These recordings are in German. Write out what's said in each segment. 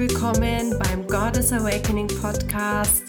willkommen beim Goddess Awakening Podcast,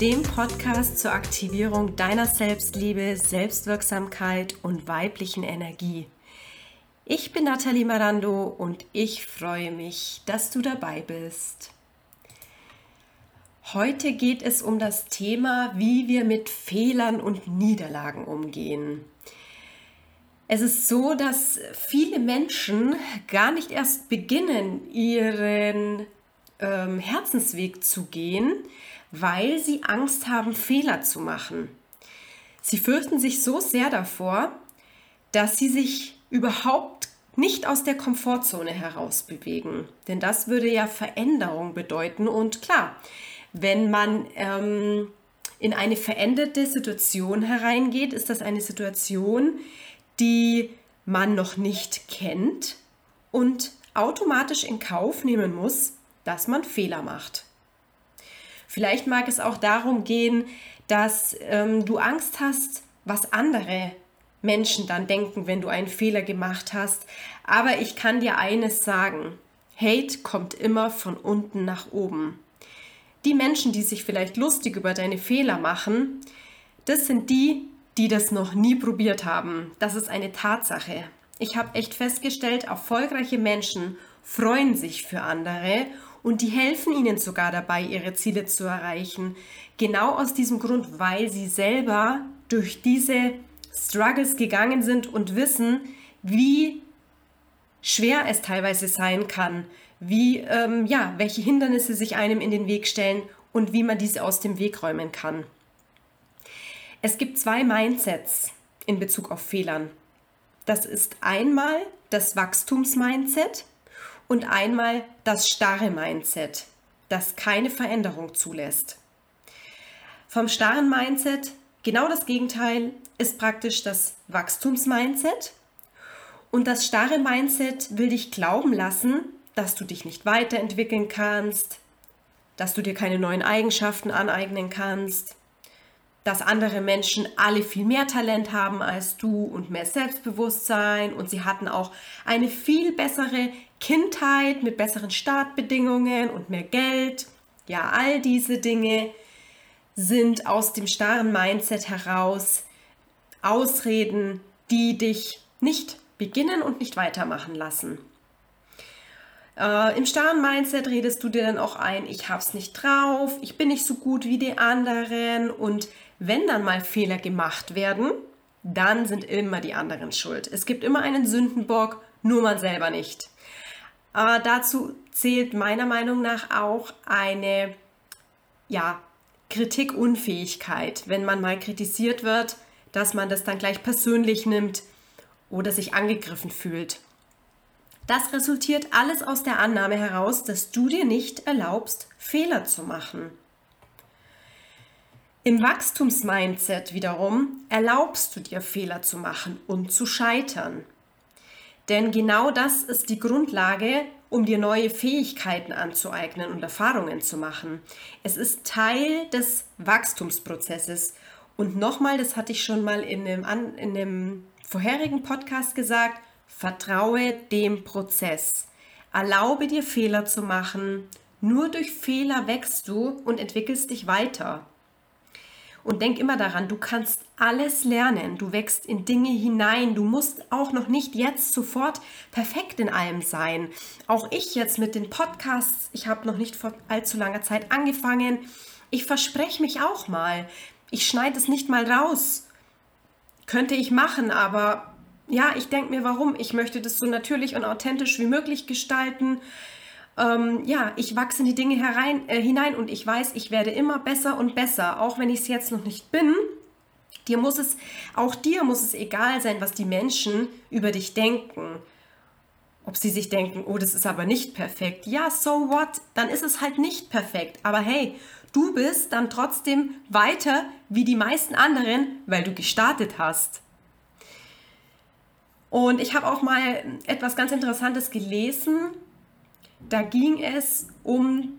dem Podcast zur Aktivierung deiner Selbstliebe, Selbstwirksamkeit und weiblichen Energie. Ich bin Nathalie Marando und ich freue mich, dass du dabei bist. Heute geht es um das Thema, wie wir mit Fehlern und Niederlagen umgehen. Es ist so, dass viele Menschen gar nicht erst beginnen, ihren ähm, Herzensweg zu gehen, weil sie Angst haben, Fehler zu machen. Sie fürchten sich so sehr davor, dass sie sich überhaupt nicht aus der Komfortzone heraus bewegen. Denn das würde ja Veränderung bedeuten. Und klar, wenn man ähm, in eine veränderte Situation hereingeht, ist das eine Situation, die man noch nicht kennt und automatisch in Kauf nehmen muss, dass man Fehler macht. Vielleicht mag es auch darum gehen, dass ähm, du Angst hast, was andere Menschen dann denken, wenn du einen Fehler gemacht hast. Aber ich kann dir eines sagen. Hate kommt immer von unten nach oben. Die Menschen, die sich vielleicht lustig über deine Fehler machen, das sind die, die das noch nie probiert haben. Das ist eine Tatsache. Ich habe echt festgestellt, erfolgreiche Menschen freuen sich für andere und die helfen ihnen sogar dabei, ihre Ziele zu erreichen. Genau aus diesem Grund, weil sie selber durch diese Struggles gegangen sind und wissen, wie schwer es teilweise sein kann, wie ähm, ja, welche Hindernisse sich einem in den Weg stellen und wie man diese aus dem Weg räumen kann. Es gibt zwei Mindsets in Bezug auf Fehlern. Das ist einmal das Wachstumsmindset und einmal das starre Mindset, das keine Veränderung zulässt. Vom starren Mindset genau das Gegenteil ist praktisch das Wachstumsmindset. Und das starre Mindset will dich glauben lassen, dass du dich nicht weiterentwickeln kannst, dass du dir keine neuen Eigenschaften aneignen kannst, dass andere Menschen alle viel mehr Talent haben als du und mehr Selbstbewusstsein und sie hatten auch eine viel bessere Kindheit mit besseren Startbedingungen und mehr Geld. Ja, all diese Dinge sind aus dem starren Mindset heraus Ausreden, die dich nicht beginnen und nicht weitermachen lassen. Äh, Im starren Mindset redest du dir dann auch ein, ich hab's nicht drauf, ich bin nicht so gut wie die anderen und wenn dann mal Fehler gemacht werden, dann sind immer die anderen schuld. Es gibt immer einen Sündenbock, nur man selber nicht. Äh, dazu zählt meiner Meinung nach auch eine ja, Kritikunfähigkeit, wenn man mal kritisiert wird, dass man das dann gleich persönlich nimmt oder sich angegriffen fühlt. Das resultiert alles aus der Annahme heraus, dass du dir nicht erlaubst, Fehler zu machen. Im Wachstumsmindset wiederum erlaubst du dir Fehler zu machen und zu scheitern. Denn genau das ist die Grundlage, um dir neue Fähigkeiten anzueignen und Erfahrungen zu machen. Es ist Teil des Wachstumsprozesses. Und nochmal, das hatte ich schon mal in dem, in dem vorherigen Podcast gesagt, vertraue dem Prozess. Erlaube dir Fehler zu machen. Nur durch Fehler wächst du und entwickelst dich weiter. Und denk immer daran, du kannst alles lernen. Du wächst in Dinge hinein. Du musst auch noch nicht jetzt sofort perfekt in allem sein. Auch ich jetzt mit den Podcasts, ich habe noch nicht vor allzu langer Zeit angefangen. Ich verspreche mich auch mal. Ich schneide es nicht mal raus. Könnte ich machen, aber ja, ich denke mir, warum? Ich möchte das so natürlich und authentisch wie möglich gestalten ähm, ja, ich wachse in die Dinge herein, äh, hinein und ich weiß, ich werde immer besser und besser, auch wenn ich es jetzt noch nicht bin. Dir muss es, auch dir muss es egal sein, was die Menschen über dich denken. Ob sie sich denken, oh, das ist aber nicht perfekt. Ja, so what? Dann ist es halt nicht perfekt. Aber hey, du bist dann trotzdem weiter wie die meisten anderen, weil du gestartet hast. Und ich habe auch mal etwas ganz Interessantes gelesen da ging es um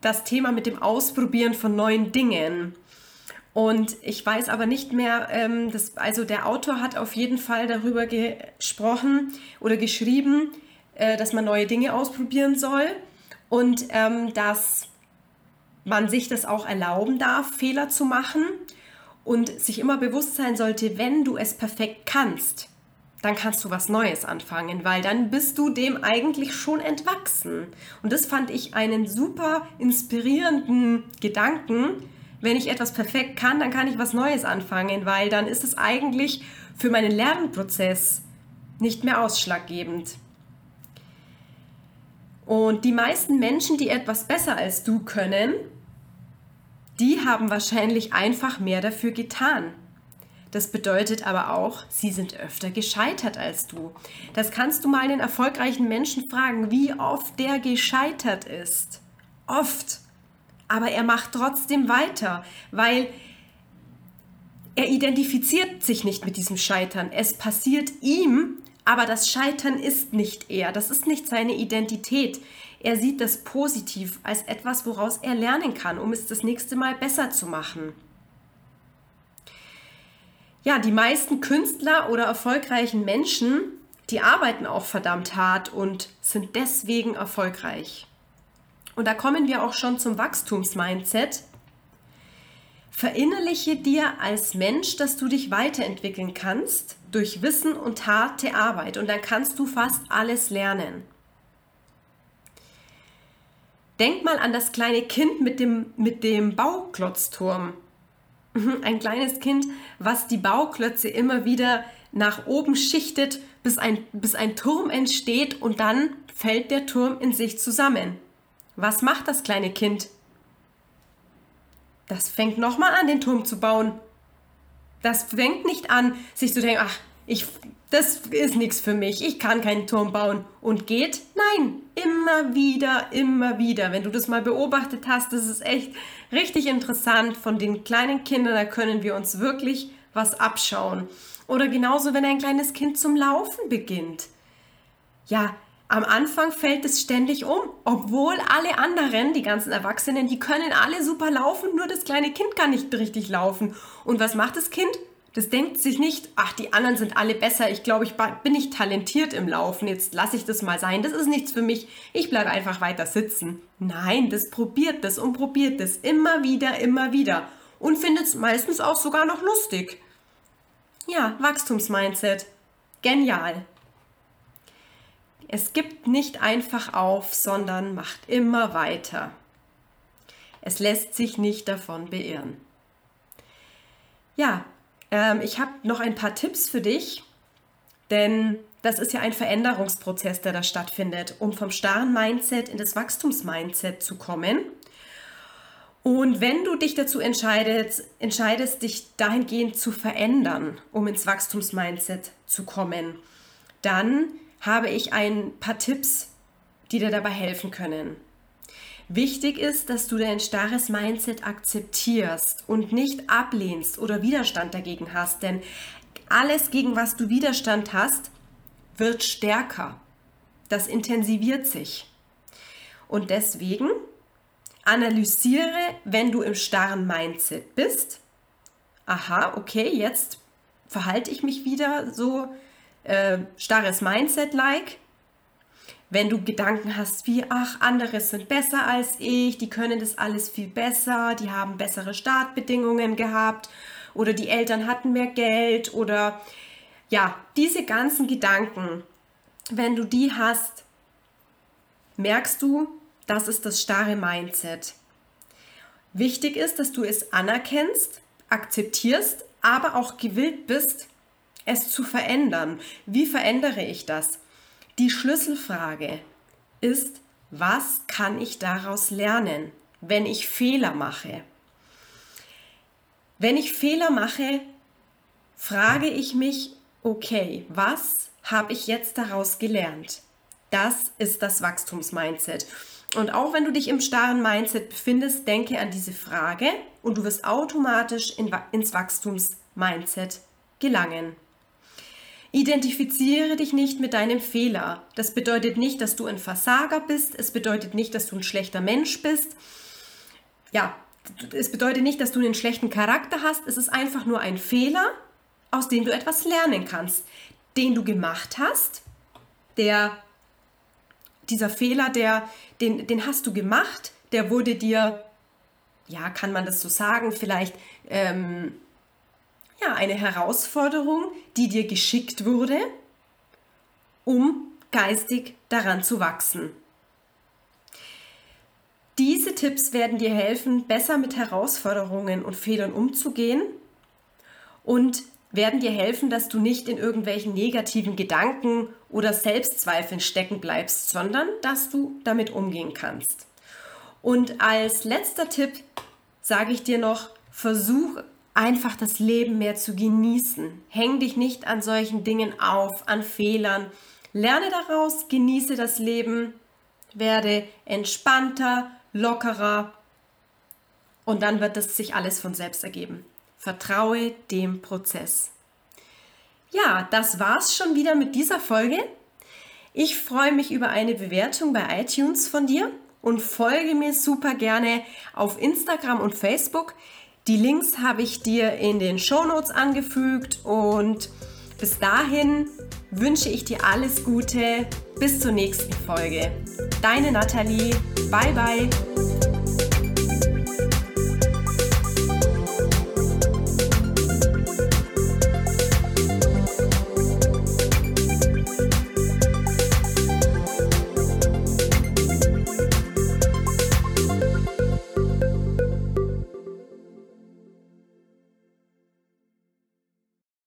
das Thema mit dem Ausprobieren von neuen Dingen. Und ich weiß aber nicht mehr, ähm, das, also der Autor hat auf jeden Fall darüber gesprochen oder geschrieben, äh, dass man neue Dinge ausprobieren soll. und ähm, dass man sich das auch erlauben darf, Fehler zu machen und sich immer bewusst sein sollte, wenn du es perfekt kannst, dann kannst du was Neues anfangen, weil dann bist du dem eigentlich schon entwachsen. Und das fand ich einen super inspirierenden Gedanken. Wenn ich etwas perfekt kann, dann kann ich was Neues anfangen, weil dann ist es eigentlich für meinen Lernprozess nicht mehr ausschlaggebend. Und die meisten Menschen, die etwas besser als du können, die haben wahrscheinlich einfach mehr dafür getan. Das bedeutet aber auch, sie sind öfter gescheitert als du. Das kannst du mal einen erfolgreichen Menschen fragen, wie oft der gescheitert ist. Oft. Aber er macht trotzdem weiter, weil er identifiziert sich nicht mit diesem Scheitern. Es passiert ihm, aber das Scheitern ist nicht er. Das ist nicht seine Identität. Er sieht das positiv als etwas, woraus er lernen kann, um es das nächste Mal besser zu machen ja, die meisten Künstler oder erfolgreichen Menschen, die arbeiten auch verdammt hart und sind deswegen erfolgreich. Und da kommen wir auch schon zum Wachstumsmindset. Verinnerliche dir als Mensch, dass du dich weiterentwickeln kannst durch Wissen und harte Arbeit und dann kannst du fast alles lernen. Denk mal an das kleine Kind mit dem, mit dem Bauklotzturm. Ein kleines Kind, was die Bauklötze immer wieder nach oben schichtet, bis ein, bis ein Turm entsteht und dann fällt der Turm in sich zusammen. Was macht das kleine Kind? Das fängt nochmal an, den Turm zu bauen. Das fängt nicht an, sich zu denken, ach, ich, das ist nichts für mich, ich kann keinen Turm bauen. Und geht? Nein, immer wieder, immer wieder. Wenn du das mal beobachtet hast, das ist echt richtig interessant. Von den kleinen Kindern, da können wir uns wirklich was abschauen. Oder genauso, wenn ein kleines Kind zum Laufen beginnt. Ja, am Anfang fällt es ständig um, obwohl alle anderen, die ganzen Erwachsenen, die können alle super laufen, nur das kleine Kind kann nicht richtig laufen. Und was macht das Kind? Das denkt sich nicht, ach, die anderen sind alle besser, ich glaube, ich bin nicht talentiert im Laufen, jetzt lasse ich das mal sein, das ist nichts für mich, ich bleibe einfach weiter sitzen. Nein, das probiert das und probiert das immer wieder, immer wieder und findet es meistens auch sogar noch lustig. Ja, Wachstumsmindset. Genial. Es gibt nicht einfach auf, sondern macht immer weiter. Es lässt sich nicht davon beirren. Ja, ähm, ich habe noch ein paar Tipps für dich, denn das ist ja ein Veränderungsprozess, der da stattfindet, um vom starren Mindset in das Wachstumsmindset zu kommen. Und wenn du dich dazu entscheidest, entscheidest, dich dahingehend zu verändern, um ins Wachstumsmindset zu kommen, dann habe ich ein paar Tipps, die dir dabei helfen können. Wichtig ist, dass du dein starres Mindset akzeptierst und nicht ablehnst oder Widerstand dagegen hast, denn alles, gegen was du Widerstand hast, wird stärker. Das intensiviert sich. Und deswegen analysiere, wenn du im starren Mindset bist. Aha, okay, jetzt verhalte ich mich wieder so äh, starres Mindset-like. Wenn du Gedanken hast wie, ach, andere sind besser als ich, die können das alles viel besser, die haben bessere Startbedingungen gehabt oder die Eltern hatten mehr Geld oder ja, diese ganzen Gedanken, wenn du die hast, merkst du, das ist das starre Mindset. Wichtig ist, dass du es anerkennst, akzeptierst, aber auch gewillt bist, es zu verändern. Wie verändere ich das? Die Schlüsselfrage ist, was kann ich daraus lernen, wenn ich Fehler mache? Wenn ich Fehler mache, frage ich mich, okay, was habe ich jetzt daraus gelernt? Das ist das Wachstumsmindset. Und auch wenn du dich im starren Mindset befindest, denke an diese Frage und du wirst automatisch in, ins Wachstumsmindset gelangen. Identifiziere dich nicht mit deinem Fehler. Das bedeutet nicht, dass du ein Versager bist. Es bedeutet nicht, dass du ein schlechter Mensch bist. Ja, es bedeutet nicht, dass du einen schlechten Charakter hast. Es ist einfach nur ein Fehler, aus dem du etwas lernen kannst, den du gemacht hast, der dieser Fehler, der, den, den hast du gemacht, der wurde dir, ja, kann man das so sagen, vielleicht ähm, ja, eine Herausforderung, die dir geschickt wurde, um geistig daran zu wachsen. Diese Tipps werden dir helfen, besser mit Herausforderungen und Fehlern umzugehen und werden dir helfen, dass du nicht in irgendwelchen negativen Gedanken oder Selbstzweifeln stecken bleibst, sondern dass du damit umgehen kannst. Und als letzter Tipp sage ich dir noch, versuch einfach das Leben mehr zu genießen. Häng dich nicht an solchen Dingen auf, an Fehlern. Lerne daraus, genieße das Leben, werde entspannter, lockerer und dann wird es sich alles von selbst ergeben. Vertraue dem Prozess. Ja, das war's schon wieder mit dieser Folge. Ich freue mich über eine Bewertung bei iTunes von dir und folge mir super gerne auf Instagram und Facebook. Die Links habe ich dir in den Shownotes angefügt und bis dahin wünsche ich dir alles Gute. Bis zur nächsten Folge. Deine Nathalie. Bye bye.